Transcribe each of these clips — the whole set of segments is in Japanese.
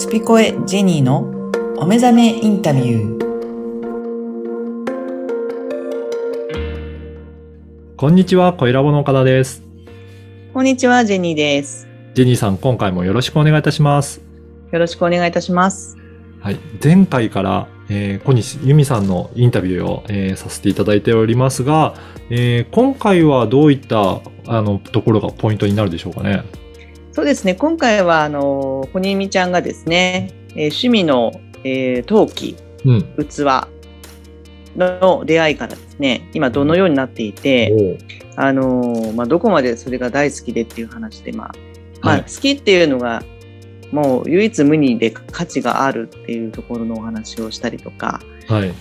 スピコエジェニーのお目覚めインタビュー。こんにちは、小ラボの岡田です。こんにちは、ジェニーです。ジェニーさん、今回もよろしくお願いいたします。よろしくお願いいたします。はい。前回から、えー小西由美さんのインタビューを、えーさせていただいておりますが、えー今回はどういった、あの、ところがポイントになるでしょうかね。そうですね、今回は、あの、小にみちゃんがですね、えー趣味の、えー陶器、うん。器の出会いからですね、今どのようになっていて、あの、まあ、どこまでそれが大好きでっていう話で、まあ、まあ、はい好きっていうのが、もう唯一無二で価値があるっていうところのお話をしたりとか、はい。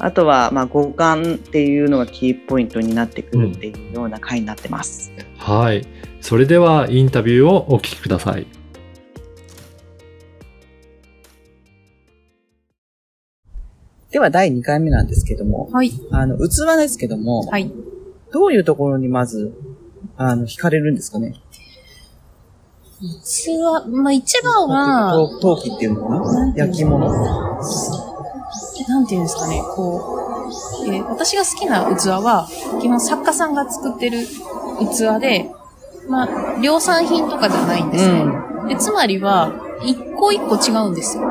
あとは、まあ、五感っていうのがキーポイントになってくるっていうような回になってます。はい。それでは、インタビューをお聞きください。では第2回目なんですけども、はい。あの、器ですけども、はい。どういうところにまず、あの、惹かれるんですかね？一は、まあ一番は、陶陶器っていうのかな？焼き物？なんていうんですかね、こう、えー私が好きな器は、基本作家さんが作ってる器で、まあ、量産品とかじゃないんですね。でつまりは、一個一個違うんですよ。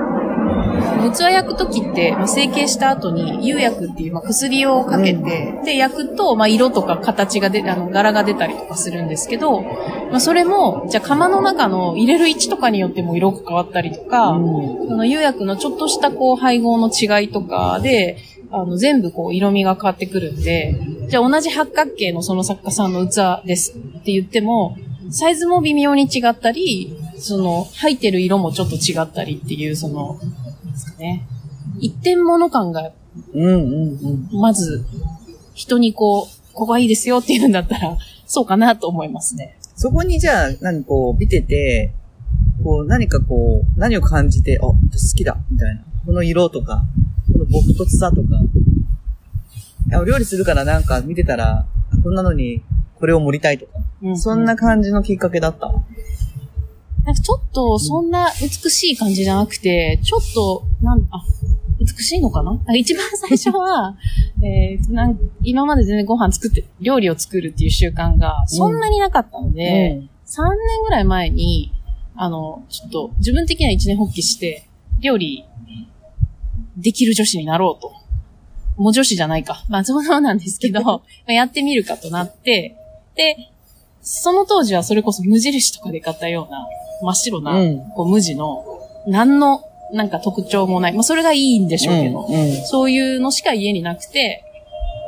器焼くときって、まあ、成形した後に、釉薬っていう、まあ、薬をかけて、で、焼くと、まあ、色とか形が出、あの、柄が出たりとかするんですけど、まあ、それも、じゃあ釜の中の入れる位置とかによっても色が変わったりとか、うんその釉薬のちょっとしたこう配合の違いとかで、あの全部こう色味が変わってくるんで、じゃあ同じ八角形のその作家さんの器ですって言っても、サイズも微妙に違ったり、その入ってる色もちょっと違ったりっていう、その、なんですかね。一点物感が、うんうん。まず、人にこう、ここがいいですよって言うんだったら、そうかなと思いますね。そこにじゃあ、何こう、見てて、こう、何かこう、何を感じて、あ、私好きだ、みたいな。この色とか、この朴突さとか。お料理するからなんか見てたら、あこんなのにこれを盛りたいとか。うんそんな感じのきっかけだった？なんかちょっと、そんな美しい感じじゃなくて、ちょっと、なん、あ、美しいのかな？あ一番最初は、えーなん、今まで全然ご飯作って、料理を作るっていう習慣がそんなになかったので、うん3年ぐらい前に、あの、ちょっと自分的には一年発起して、料理できる女子になろうと。もう女子じゃないか。まあそうなんですけど、まあやってみるかとなって、で、その当時はそれこそ無印とかで買ったような真っ白な、うんこう無地の、何のなんか特徴もない。まあそれがいいんでしょうけど、うんうんそういうのしか家になくて、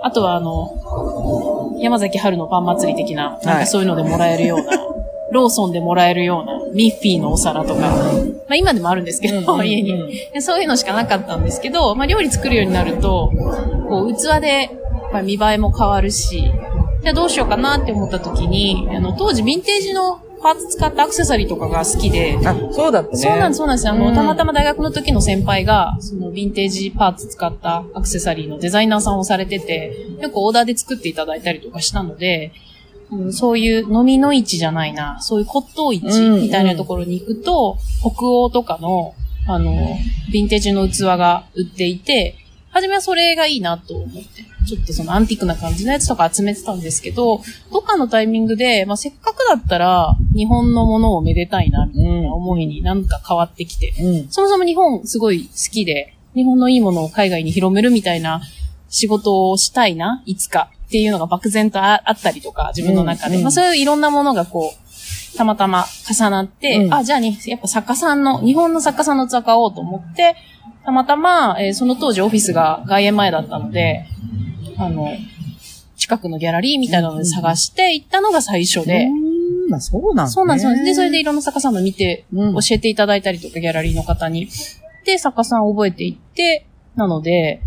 あとはあの、山崎春のパン祭り的な、なんかそういうのでもらえるような、ローソンでもらえるようなミッフィーのお皿とか、まあ今でもあるんですけど、うん家にで。そういうのしかなかったんですけど、まあ料理作るようになると、こう器で、まあ、見栄えも変わるし、じゃあどうしようかなって思った時に、あの当時ヴィンテージのパーツ使ったアクセサリーとかが好きで、あ、そうだったね。そうなんです、そうなんです。あの、うんたまたま大学の時の先輩が、そのヴィンテージパーツ使ったアクセサリーのデザイナーさんをされてて、よくオーダーで作っていただいたりとかしたので、うん。そういう飲みの市じゃないな、そういう骨董市うんみたいなところに行くと、北欧とかの、あの、ヴィンテージの器が売っていて、初めはそれがいいなと思って、ちょっとそのアンティークな感じのやつとか集めてたんですけど、どっかのタイミングで、まあ、せっかくだったら、日本のものをめでたいな、みたいな思いになんか変わってきて、うん。そもそも日本すごい好きで、日本のいいものを海外に広めるみたいな仕事をしたいな、いつかっていうのが漠然とああったりとか、自分の中で。うんうんまあそういういろんなものがこう、たまたま重なって、うんあ、じゃあに、やっぱ作家さんの、日本の作家さんの器買おうと思って、たまたま、えーその当時オフィスが外苑前だったので、あの、近くのギャラリーみたいなので探して行ったのが最初で、うん、まあそうなんそうなんですよ。で、それでで、いろんな作家さんの見て、うん教えていただいたりとか、ギャラリーの方に。で、作家さんを覚えていって、なので、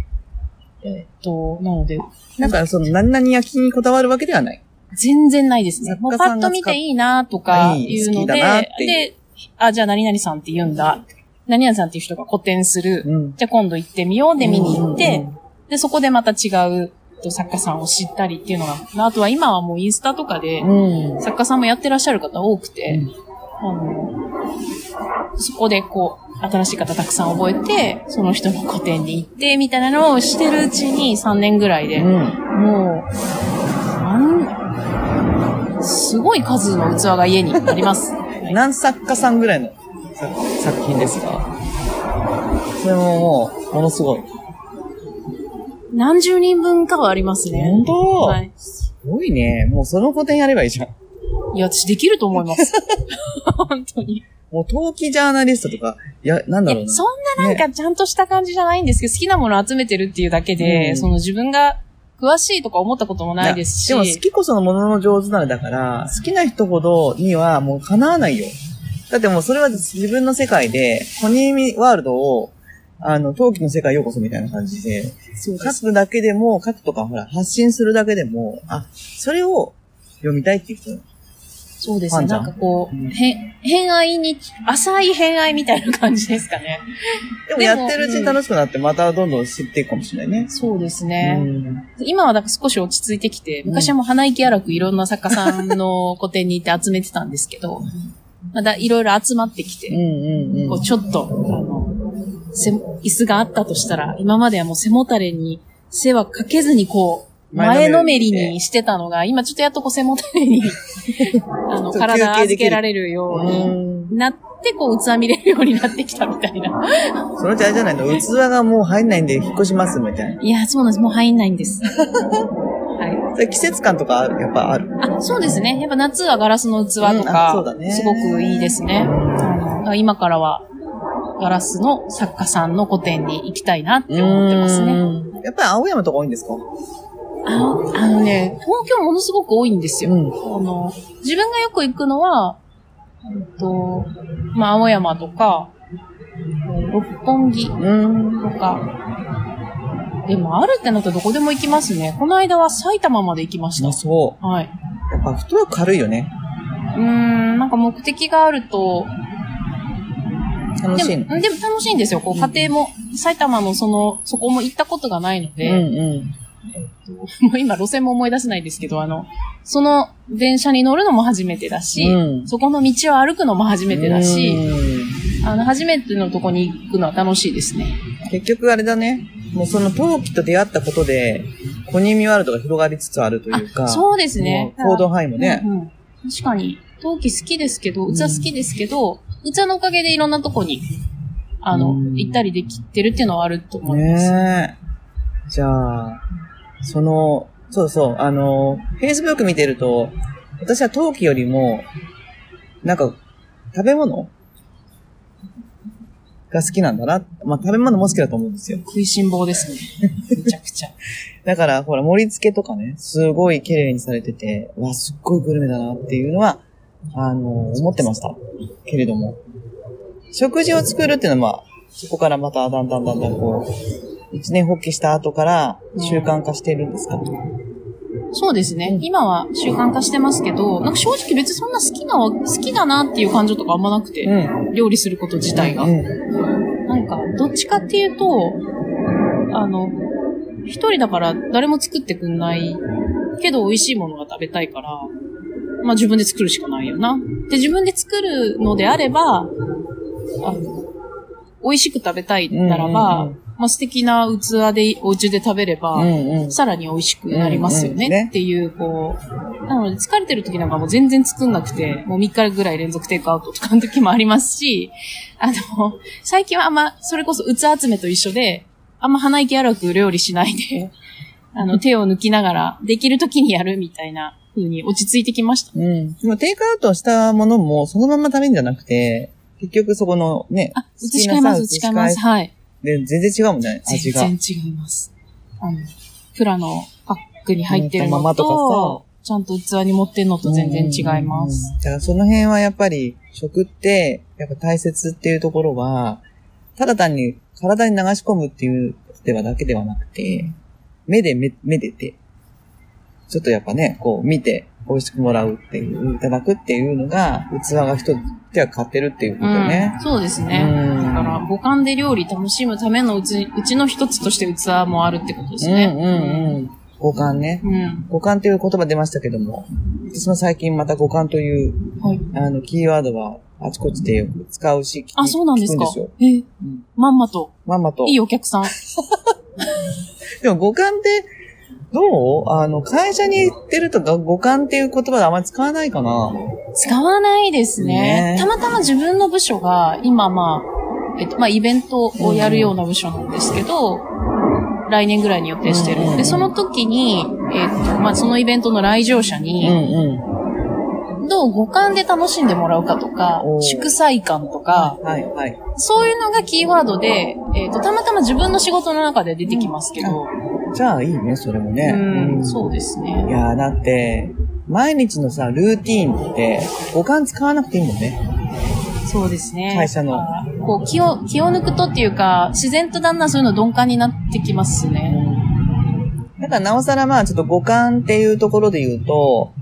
えっと、なので、なんかその何々焼きにこだわるわけではない。全然ないですね。もうパッと見ていいなとかいうので、で、あ、じゃあ何々さんって言うんだ。何々さんっていう人が個展する。うん。じゃあ今度行ってみようで見に行って、うんうんで、そこでまた違うと作家さんを知ったりっていうのが、あとは今はもうインスタとかで、うん。作家さんもやってらっしゃる方多くて、あの、そこでこう、新しい方たくさん覚えて、その人の個展に行って、みたいなのをしてるうちに3年ぐらいで、うん。もう、すごい数の器が家にあります。何作家さんぐらいの？作作品ですか？それももう、ものすごい。何十人分かはありますね。本当？はい。すごいね。もうその個展やればいいじゃん。いや、私できると思います。本当に。もう陶器ジャーナリストとか、いや、なんだろうな。そんななんかちゃんとした感じじゃないんですけど、好きなものを集めてるっていうだけで、うんその自分が詳しいとか思ったこともないですし。でも好きこそのものの上手なのだから、好きな人ほどにはもう叶わないよ。だってもうそれは自分の世界で、コニーミワールドを、あの、陶器の世界へようこそみたいな感じで、そう。書くだけでも、書くとかほら、発信するだけでも、あ、それを読みたいっていう人。そうですね。なんんかこう、うんへ偏愛に、浅い偏愛みたいな感じですかね。でもやってるうちに楽しくなって、またどんどん知っていくかもしれないね。そうですうね。ん。今はだから少し落ち着いてきて、昔はもう鼻息荒くいろんな作家さんの個展に行って集めてたんですけど、まだいろいろ集まってきて。こうちょっと、あの、せ椅子があったとしたら、今まではもう背もたれに背はかけずにこう、前のめりにしてたのが、今ちょっとやっとこう背もたれに、あの、体預けられるようにうんなって、こう、器見れるようになってきたみたいな。そのうちあれじゃないの？器がもう入んないんで引っ越しますみたいな。いや、そうなんです。もう入んないんです。はそれ季節感とかやっぱある？い。あ、そうですね。やっぱ夏はガラスの器とうんあそうかだ、ねすごくいいですね。あの今からは、ガラスの作家さんの個展に行きたいなって思ってますね。うんやっぱり青山とか多いんですか？あのあのね、東京ものすごく多いんですよ。ん。あの、自分がよく行くのは、えっと、まあ、青山とか、えー六本木うん。とか、でもあるってなったらどこでも行きますね。この間は埼玉まで行きましまあた。そはい。う。やっぱフットワーク軽いよね。うーん、なんか目的があると、楽しいの。でも、でも楽しいんですよ。こう、家庭も、埼玉のその、そこも行ったことがないのうんで、うん。もう今路線も思い出せないですけど、あの、その電車に乗るのも初めてだし、うんそこの道を歩くのも初めてだし、うんあの、初めてのとこに行くのは楽しいですね。結局あれだね。もうその陶器と出会ったことで、コニーミワールドが広がりつつあるというか。そうですね。行動範囲もね。うんうん確かに、陶器好きですけど、器好きですけど、器のおかげでいろんなとこに、あの、うん行ったりできてるっていうのはあると思います。ねえ。じゃあ、その、そうそう、あの、Facebook 見てると、私は陶器よりも、なんか、食べ物が好きなんだな。まあ、食べ物も好きだと思うんですよ。食いしん坊ですね。めちゃくちゃ。だから、ほら、盛り付けとかね、すごい綺麗にされてて、わ、すっごいグルメだなっていうのは、あの、思ってました。けれども。食事を作るっていうのは、まあ、そこからまただんだんだんだんこう、一年発起した後から習慣化しているんですか、そうですね。今は習慣化してますけど、なんか正直別にそんな好きな、好きだなっていう感情とかあんまなくて、うん。料理すること自体が。うん。なんか、どっちかっていうと、あの、一人だから誰も作ってくんないけど美味しいものが食べたいから、まあ自分で作るしかないよな。で、自分で作るのであれば、あの、美味しく食べたいならば、うんうんまあ素敵な器でお家で食べれば、うんうん。さらに美味しくなりますよねっていう、こう、なので疲れてる時なんかもう全然作んなくて、もう3日ぐらい連続テイクアウトとかの時もありますし、あの、最近はあんま、それこそ器集めと一緒で、あんま鼻息荒く料理しないで、あの、手を抜きながら、できる時にやるみたいな風に落ち着いてきました。うん。でもテイクアウトしたものもそのまま食べるんじゃなくて、結局そこのね、あ、移し替えます、移し替えます。はい。で、全然違うもんね、味が。全然違います。あの、プラのパックに入ってるのうんままとと、ちゃんと器に持ってんのと全然違います。うん。だからその辺はやっぱり食って、やっぱ大切っていうところは、ただ単に体に流し込むっていうではだけではなくて、目でめ、めでて、ちょっとやっぱね、こう見て美味しくもらうっていう、いただくっていうのが、器が一つ手は買ってるっていうことね。うん、そうですね。うんだから、五感で料理楽しむためのうち、うちの一つとして器もあるってことですね。うんうんうん。五感ね。うん。五感という言葉出ましたけども、私も最近また五感という、はい。あの、キーワードはあちこちでよく使うし、あ、そうなんですか？聞くんよ。え、うんまんまと。まんまと。いいお客さん。でも五感って、どう？あの、会社に行ってるとか、五感っていう言葉であまり使わないかな。使わないですね。ね。たまたま自分の部署が、今まあ、えっと、まあ、イベントをやるような部署なんですけど、来年ぐらいに予定してる。うんうんうん。で、その時に、えっと、まあ、そのイベントの来場者うんに、うん。どう五感で楽しんでもらうかとか祝祭感とか、はい、はい。そういうのがキーワードで、えっと、たまたま自分の仕事の中で出てきますけど、じゃあいいね、それもね。うん、そうですいね。やー、だって、毎日のさ、ルーティーンって、五感使わなくていいもんね。そうですね。会社のこう、気を、気を抜くとっていうか、自然とだんだんそういうの鈍感になってきますね。だからなおさらまあちょっと五感っていうところで言うと、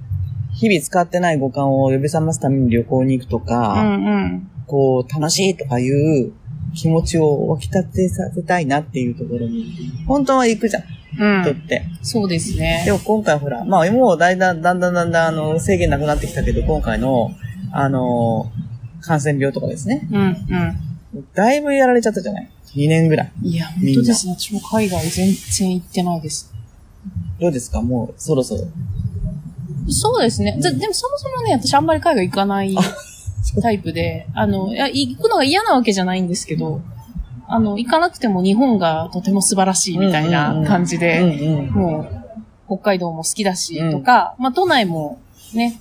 日々使ってない五感を呼び覚ますために旅行に行くとうか、んうん。こう楽しいとかいう気持ちを湧き立てさせたいなっていうところに、本当は行くじゃん、うん。人って。そうですねで。も今回ほら、まあもうだんだんだんだんだんだんあの制限なくなってきたけど、今回の、あの、感染病とかですね。うんだいぶやられちゃったじゃない ?2 年ぐらい。うん。いや、本当ですね。私も海外全然行ってないです。どうですか？もうそろそろ。そうですね。ででもそもそもね、私あんまり海外行かないタイプで、あの、いや、行くのが嫌なわけじゃないんですけど、あの、行かなくても日本がとても素晴らしいみたいな感じで、うんうん。もう、北海道も好きだし、うんとか、まあ、都内もね、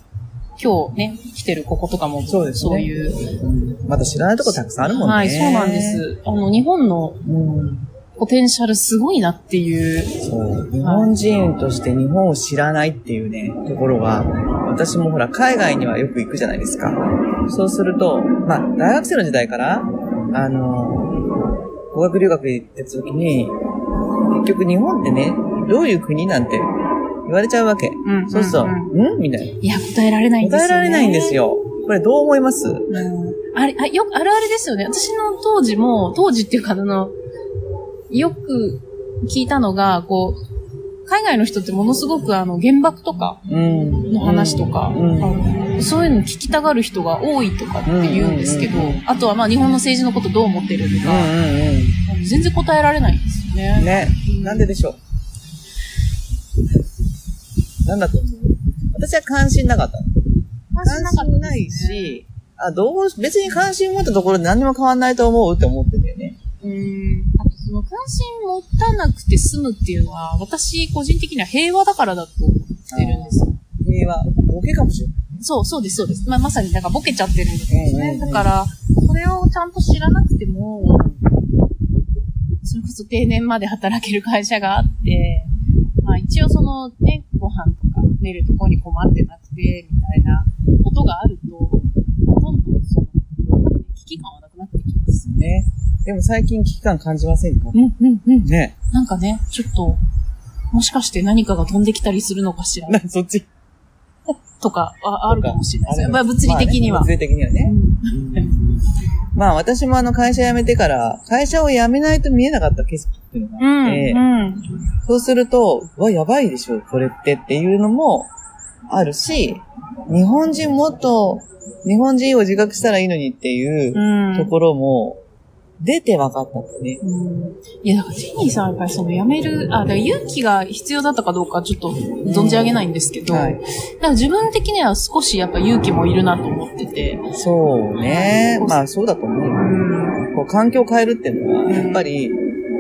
今日ね、来てるこことかも、そうですねそういう。まだ知らないとこたくさんあるもんね。はい、そうなんで。す。あの、日本のうん。ポテンシャルすごいなっていう。そう。日本人として日本を知らないっていうね、ところは、私もほら、海外にはよく行くじゃないですか。そうすると、まあ、大学生の時代から、あの、語学留学行ってた時に、結局日本ってね、どういう国なんて言われちゃうわけ。うんそうそう、うんん？みたいいや、答えられないんな。ですよ、ね。答えられないんです。よ。これどう思います？うん。あれ、あ、よく、あるあるですよね。私の当時も、当時っていうか、あの、よく聞いたのが、こう、海外の人ってものすごくあの、原爆とかうん。の話とか、うんそういうの聞きたがる人が多いとかって言うんですけどあとはまあ日本の政治のことどう思ってるとか、全然答えられないんですよね。うん。ね。なんででしょうなんだと思う私は関心なかったの。関心ないし、あ、どう、別に関心持ったところで何にも変わんないと思うって思ってんだよね。うん。の関心持たなくて済むっていうのは、私個人的には平和だからだと思ってるんですよ。平和、ボケかもしれない。そう、そうです、そうです。まあ、まさになんかボケちゃってるんですね。うんうんうんだから、これをちゃんと知らなくても、それこそ定年まで働ける会社があって、まあ一応そのね、ご飯とか寝るとこに困ってなくて、みたいなことがあると、どんどんその、危機感はなくなってきます。ね。でも最近危機感感じませんか？うん、うん、うん。ね。なんかね、ちょっと、もしかして何かが飛んできたりするのかしら、な、そっち。とかああるかもしれないですね。まあ物理的には。まあね物理的にはね。まあ私もあの会社辞めてから、会社を辞めないと見えなかった景色っていうのがうん、あって、うん。そうすると、うわ、やばいでしょ、これってっていうのもあるし、日本人もっと、日本人を自覚したらいいのにっていううん。ところも、出て分かったんですね。うんいや、だからジェニーさんはやっぱりその辞める、あ、だから勇気が必要だったかどうかちょっと存じ上げないんですけど、はいだから自分的には少しやっぱ勇気もいるなと思ってて、そうね。まあそうだと思うよ。こう環境を変えるっていうのは、やっぱり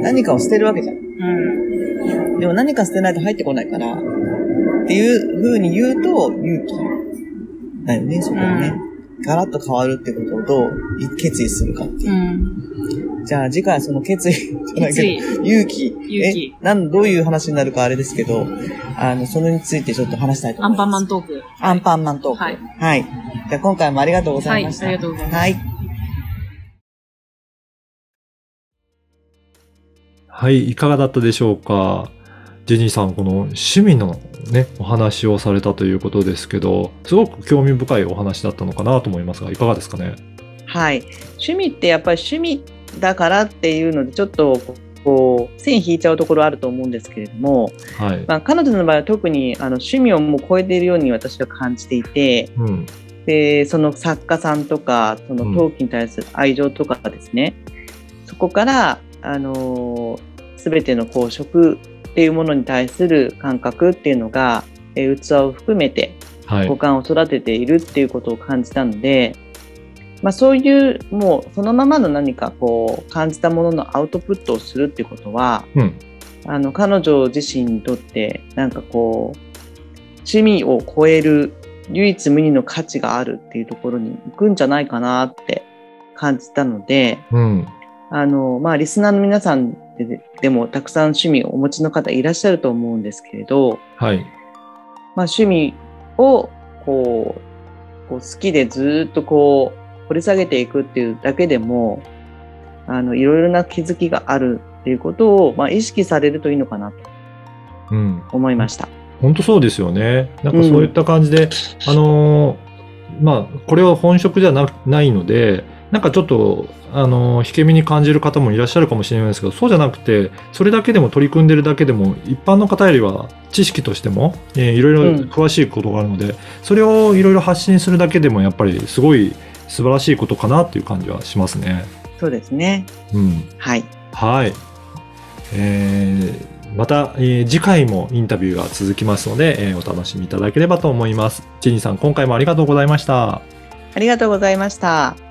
何かを捨てるわけじゃん。うん。でも何か捨てないと入ってこないから、っていう風に言うと、勇気だよね、そこはね。ガラッと変わるってことをどう決意するかっていうう。ん。じゃあ次回その決意じゃない決意けど、勇気。勇気え、なん、どういう話になるかあれですけど、あの、それについてちょっと話したいと思います。アンパンマントーク。アンパンマントーク。はい。はい。じゃあ今回もありがとうございました。はいありがとうございますはい。はい、いかがだったでしょうか？ジェニーさん、この趣味のね、お話をされたということですけど、すごく興味深いお話だったのかなと思いますが、いかがですかね？はい。趣味ってやっぱり趣味だからっていうので、ちょっとこう、線引いちゃうところあると思うんですけれども、はい。まあ、彼女の場合は特にあの趣味をもう超えているように私は感じていて、うん。で、その作家さんとか、その陶器に対する愛情とかですね、そこから、あのすべてのこう食っていうものに対する感覚っていうのが、えー器を含めてはい五。感を育てているっていうことを感じたので、まあ、そういうもうそのままの何かこう感じたもののアウトプットをするっていうことはうん。あの彼女自身にとってなんかこう趣味を超える唯一無二の価値があるっていうところに行くんじゃないかなって感じたのでうん。あの、まあ、リスナーの皆さんででもたくさん趣味をお持ちの方いらっしゃると思うんですけれど、はい。まあ、趣味をこうこう好きでずーっとこう掘り下げていくっていうだけでもあのいろいろな気づきがあるっていうことを、まあ、意識されるといいのかなとうん。思いました。本当そうですよね。なんかそういった感じで、あのーまあ、これは本職じゃなないので、なんかちょっと、あのー引け目に感じる方もいらっしゃるかもしれないですけど、そうじゃなくて、それだけでも取り組んでるだけでも、一般の方よりは知識としても、えーいろいろうん詳しいことがあるので、それをいろいろ発信するだけでも、やっぱりすごい素晴らしいことかなっていう感じはしますね。そうですね。うん。はい。はい。えーまた、えー次回もインタビューが続きますので、えーお楽しみいただければと思います。チェニーさん、今回もありがとうございました。ありがとうございました。